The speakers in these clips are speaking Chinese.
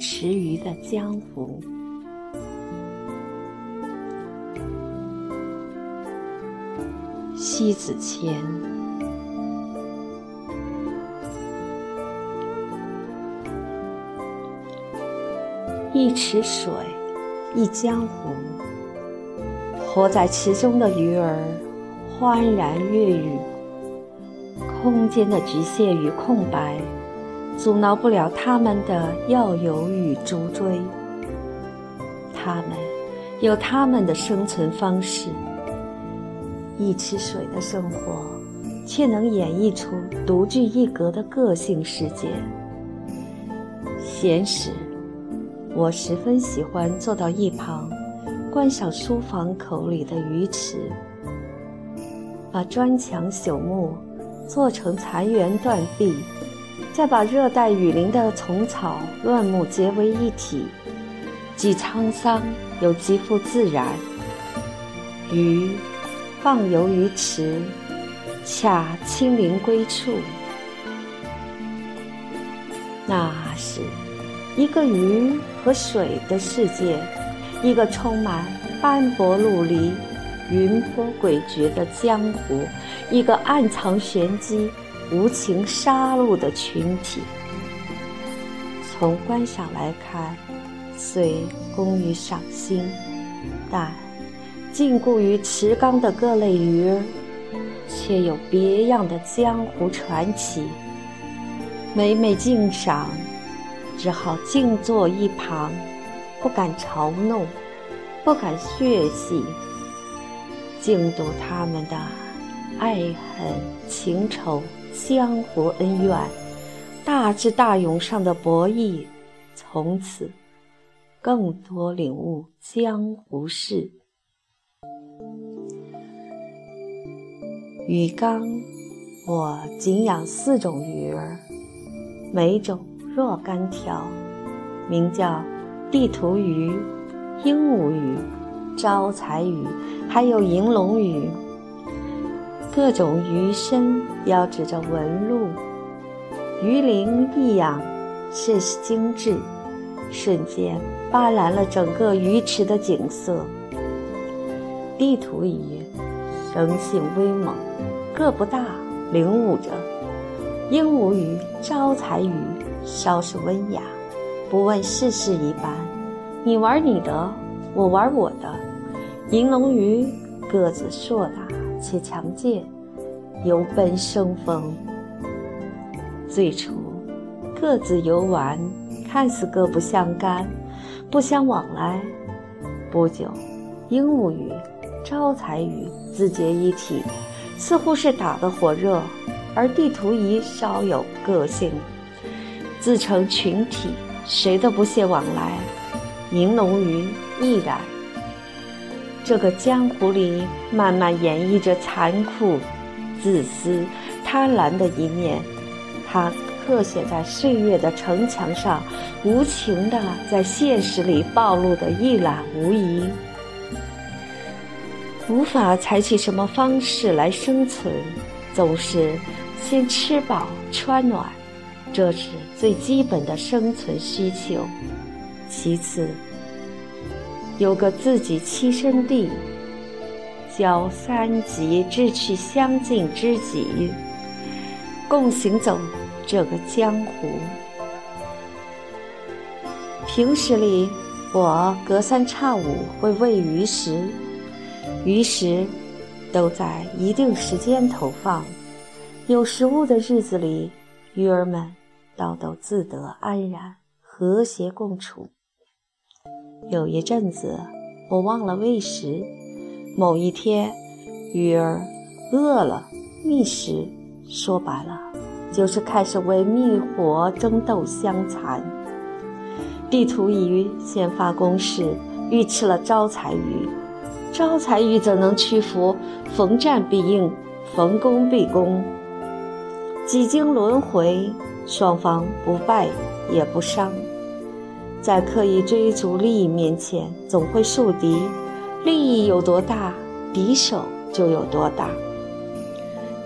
池鱼的江湖。西子谦，一池水，一江湖。活在池中的鱼儿，欢然跃语。空间的局限与空白，阻挠不了他们的要有与逐追。他们有他们的生存方式。一池水的生活，却能演绎出独具一格的个性世界。闲时，我十分喜欢坐到一旁，观赏书房口里的鱼池，把砖墙朽木做成残垣断壁，再把热带雨林的丛草乱木结为一体，既沧桑又极富自然。鱼。放游于池，恰清灵归处。那是一个鱼和水的世界，一个充满斑驳陆离、云波诡谲的江湖，一个暗藏玄机、无情杀戮的群体。从观赏来看，虽功于赏心，但。禁锢于池缸的各类鱼儿，却有别样的江湖传奇。每每静赏，只好静坐一旁，不敢嘲弄，不敢血洗，静读他们的爱恨情仇、江湖恩怨、大智大勇上的博弈，从此更多领悟江湖事。鱼缸，我仅养四种鱼儿，每种若干条，名叫地图鱼、鹦鹉鱼、招财鱼，还有银龙鱼。各种鱼身标志着纹路，鱼鳞异样，甚是精致，瞬间斑斓了整个鱼池的景色。地图鱼。生性威猛，个不大，领舞着；鹦鹉鱼、招财鱼稍是温雅，不问世事一般。你玩你的，我玩我的。银龙鱼个子硕大且强健，游奔生风。最初各自游玩，看似各不相干，不相往来。不久，鹦鹉鱼。招财鱼自结一体，似乎是打得火热；而地图仪稍有个性，自成群体，谁都不屑往来。银龙鱼亦然。这个江湖里，慢慢演绎着残酷、自私、贪婪的一面，它刻写在岁月的城墙上，无情的在现实里暴露的一览无遗。无法采取什么方式来生存，总是先吃饱穿暖，这是最基本的生存需求。其次，有个自己栖身地，交三级志趣相近知己，共行走这个江湖。平时里，我隔三差五会喂鱼食。鱼食都在一定时间投放，有食物的日子里，鱼儿们倒都自得安然，和谐共处。有一阵子，我忘了喂食。某一天，鱼儿饿了觅食，说白了，就是开始为觅活争斗相残。地图鱼先发攻势，欲吃了招财鱼。招财鱼怎能屈服？逢战必应，逢攻必攻。几经轮回，双方不败也不伤。在刻意追逐利益面前，总会树敌。利益有多大，敌手就有多大。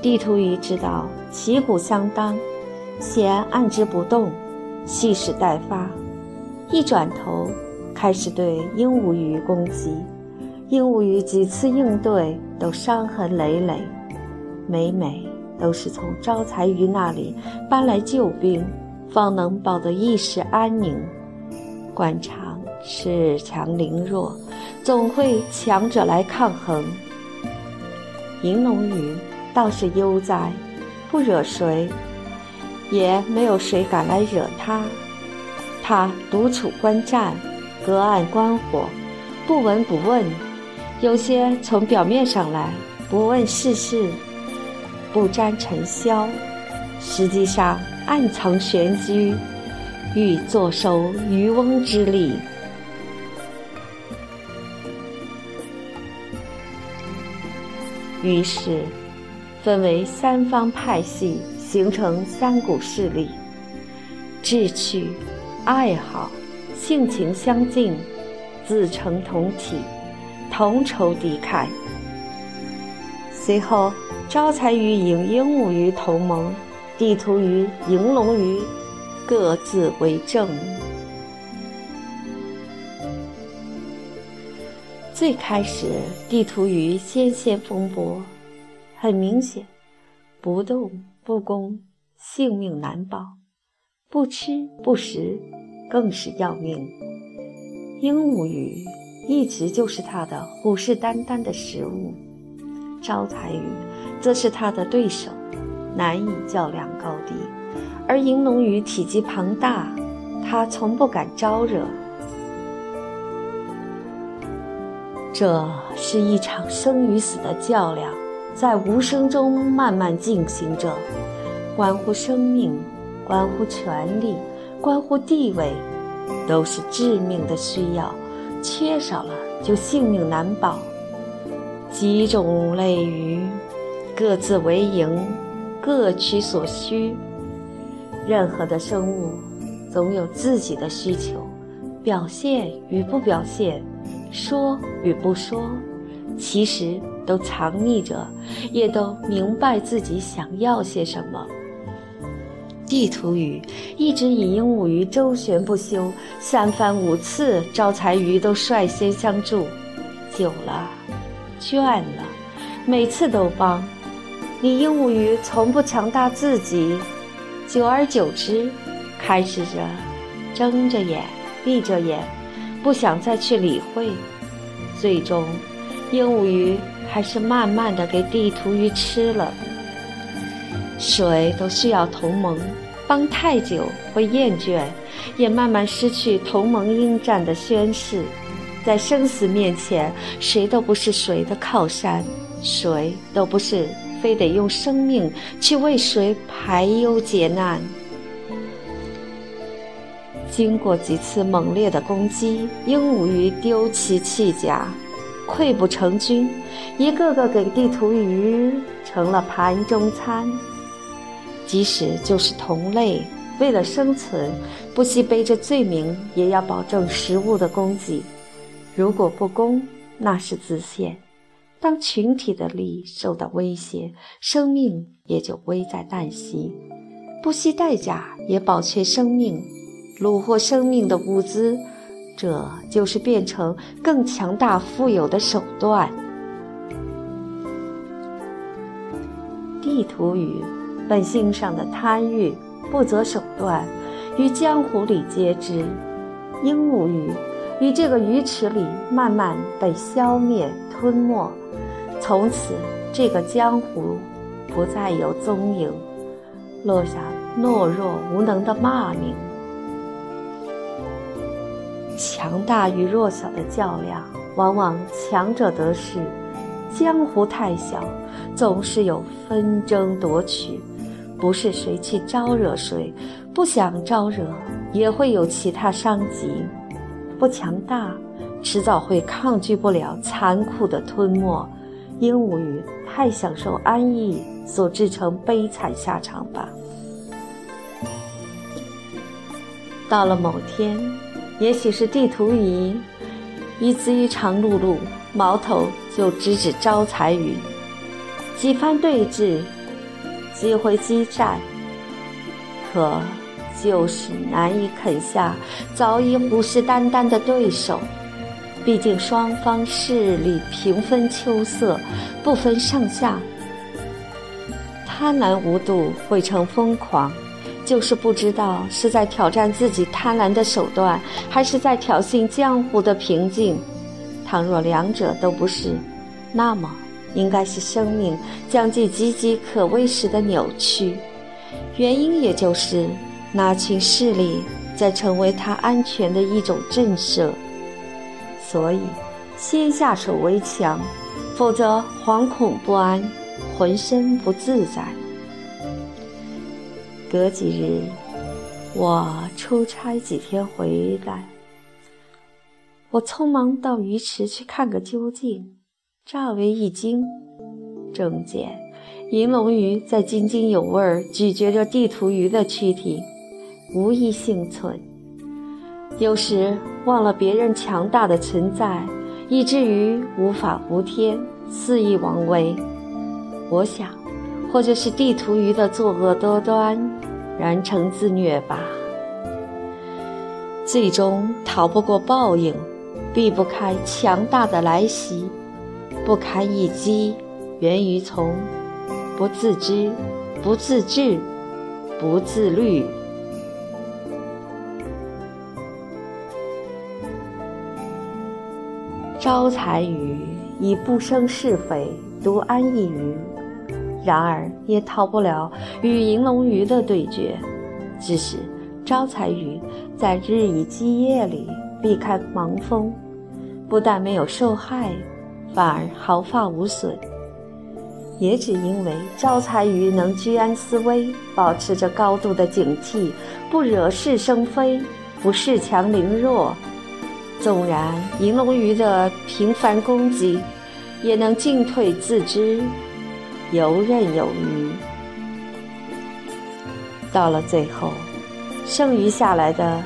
地图鱼知道旗鼓相当，先按之不动，蓄势待发。一转头开始对鹦鹉鱼攻击。鹦鹉鱼几次应对都伤痕累累，每每都是从招财鱼那里搬来救兵，方能保得一时安宁。官场恃强凌弱，总会强者来抗衡。银龙鱼倒是悠哉，不惹谁，也没有谁敢来惹他。他独处观战，隔岸观火，不闻不问。有些从表面上来，不问世事，不沾尘嚣，实际上暗藏玄机，欲坐收渔翁之利。于是，分为三方派系，形成三股势力：志趣、爱好、性情相近，自成同体。同仇敌忾。随后，招财鱼引鹦鹉鱼同盟，地图鱼、迎龙鱼各自为政。最开始，地图鱼先先风波，很明显，不动不攻，性命难保；不吃不食，更是要命。鹦鹉鱼。一直就是他的虎视眈眈的食物，招财鱼则是他的对手，难以较量高低。而银龙鱼体积庞大，它从不敢招惹。这是一场生与死的较量，在无声中慢慢进行着，关乎生命，关乎权力，关乎地位，都是致命的需要。缺少了就性命难保。几种类鱼各自为营，各取所需。任何的生物总有自己的需求，表现与不表现，说与不说，其实都藏匿着，也都明白自己想要些什么。地图鱼一直以鹦鹉鱼周旋不休，三番五次招财鱼都率先相助，久了，倦了，每次都帮。你鹦鹉鱼从不强大自己，久而久之，开始着睁着眼闭着眼，不想再去理会。最终，鹦鹉鱼还是慢慢的给地图鱼吃了。谁都需要同盟，帮太久会厌倦，也慢慢失去同盟应战的宣誓。在生死面前，谁都不是谁的靠山，谁都不是非得用生命去为谁排忧解难。经过几次猛烈的攻击，鹦鹉鱼丢弃弃甲，溃不成军，一个个给地图鱼成了盘中餐。即使就是同类，为了生存，不惜背着罪名，也要保证食物的供给。如果不攻，那是自陷。当群体的利益受到威胁，生命也就危在旦夕。不惜代价也保全生命，虏获生命的物资，这就是变成更强大富有的手段。地图鱼。本性上的贪欲，不择手段，于江湖里皆知。鹦鹉鱼于这个鱼池里慢慢被消灭吞没，从此这个江湖不再有踪影，落下懦弱无能的骂名。强大与弱小的较量，往往强者得势。江湖太小，总是有纷争夺取。不是谁去招惹谁，不想招惹，也会有其他伤及。不强大，迟早会抗拒不了残酷的吞没。鹦鹉鱼太享受安逸，所制成悲惨下场吧。到了某天，也许是地图仪，一只一长露露，矛头就直指招财鱼，几番对峙。几回激战，可就是难以啃下早已虎视眈眈的对手。毕竟双方势力平分秋色，不分上下。贪婪无度会成疯狂，就是不知道是在挑战自己贪婪的手段，还是在挑衅江湖的平静。倘若两者都不是，那么应该是生命将近岌岌可危时的扭曲。原因也就是那群势力在成为他安全的一种震慑。所以，先下手为强，否则惶恐不安，浑身不自在。隔几日，我出差几天回来，我匆忙到鱼池去看个究竟，乍为一惊，正见银龙鱼在津津有味咀嚼着地图鱼的躯体，无一幸存。有时忘了别人强大的存在，以至于无法无天，肆意妄为。我想，或者是地图鱼的作恶多端，然成自虐吧。最终逃不过报应，避不开强大的来袭，不堪一击，源于从不自知、不自治、不自律。招财鱼以不生是非，独安一隅，然而也逃不了与银龙鱼的对决。只是招财鱼在日以继夜里避开盲风，不但没有受害，反而毫发无损。也只因为招财鱼能居安思危，保持着高度的警惕，不惹是生非，不恃强凌弱。纵然银龙鱼的频繁攻击，也能进退自知，游刃有余。到了最后，剩余下来的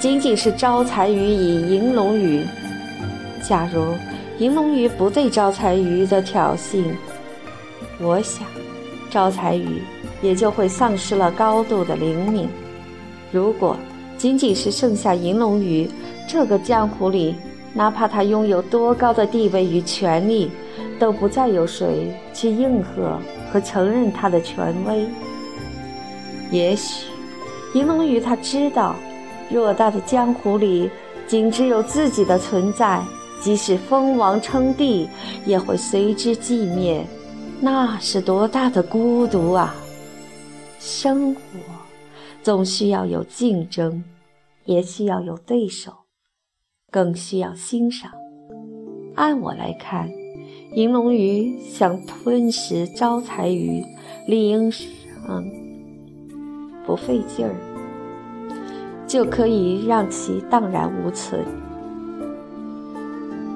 仅仅是招财鱼与银龙鱼。假如银龙鱼不对招财鱼的挑衅，我想招财鱼也就会丧失了高度的灵敏。如果仅仅是剩下银龙鱼。这个江湖里，哪怕他拥有多高的地位与权力，都不再有谁去应和和承认他的权威。也许，银龙鱼他知道，偌大的江湖里，仅只有自己的存在，即使封王称帝，也会随之寂灭。那是多大的孤独啊！生活总需要有竞争，也需要有对手。更需要欣赏。按我来看，银龙鱼想吞食招财鱼，理应上不费劲儿，就可以让其荡然无存。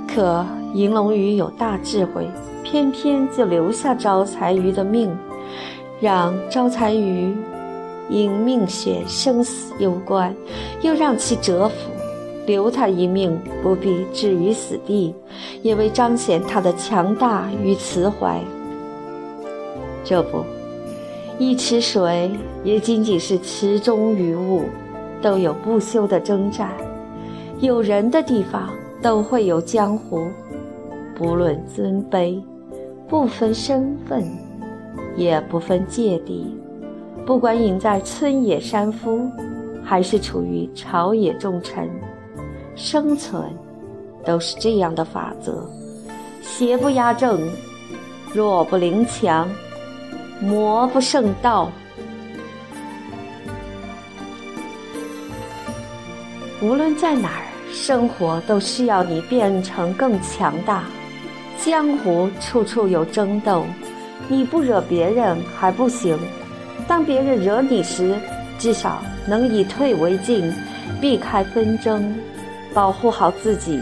可银龙鱼有大智慧，偏偏就留下招财鱼的命，让招财鱼因命悬生死攸关，又让其折服。留他一命，不必置于死地，也为彰显他的强大与慈怀。这不，一池水也仅仅是池中鱼物，都有不休的征战。有人的地方都会有江湖，不论尊卑，不分身份，也不分界地。不管隐在村野山夫，还是处于朝野重臣。生存都是这样的法则：邪不压正，弱不凌强，魔不胜道。无论在哪儿，生活都需要你变成更强大。江湖处处有争斗，你不惹别人还不行，当别人惹你时，至少能以退为进，避开纷争。保护好自己。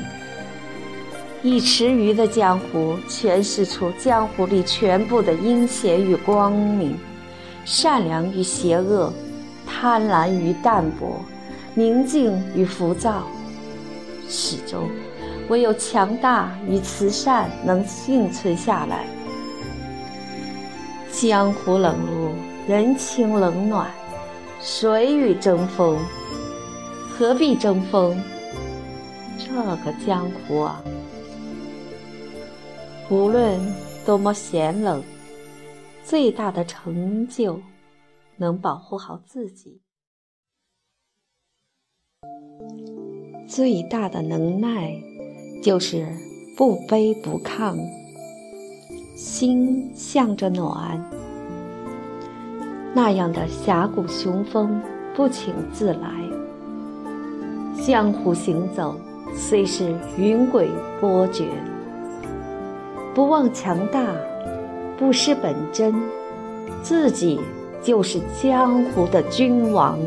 一池鱼的江湖诠释出江湖里全部的阴险与光明，善良与邪恶，贪婪与淡泊，宁静与浮躁。始终，唯有强大与慈善能幸存下来。江湖冷落，人情冷暖，谁与争锋？何必争锋？这个江湖啊，无论多么险冷，最大的成就能保护好自己，最大的能耐就是不卑不亢，心向着暖。那样的侠骨雄风不请自来，江湖行走。虽是云诡波谲，不忘强大，不失本真，自己就是江湖的君王。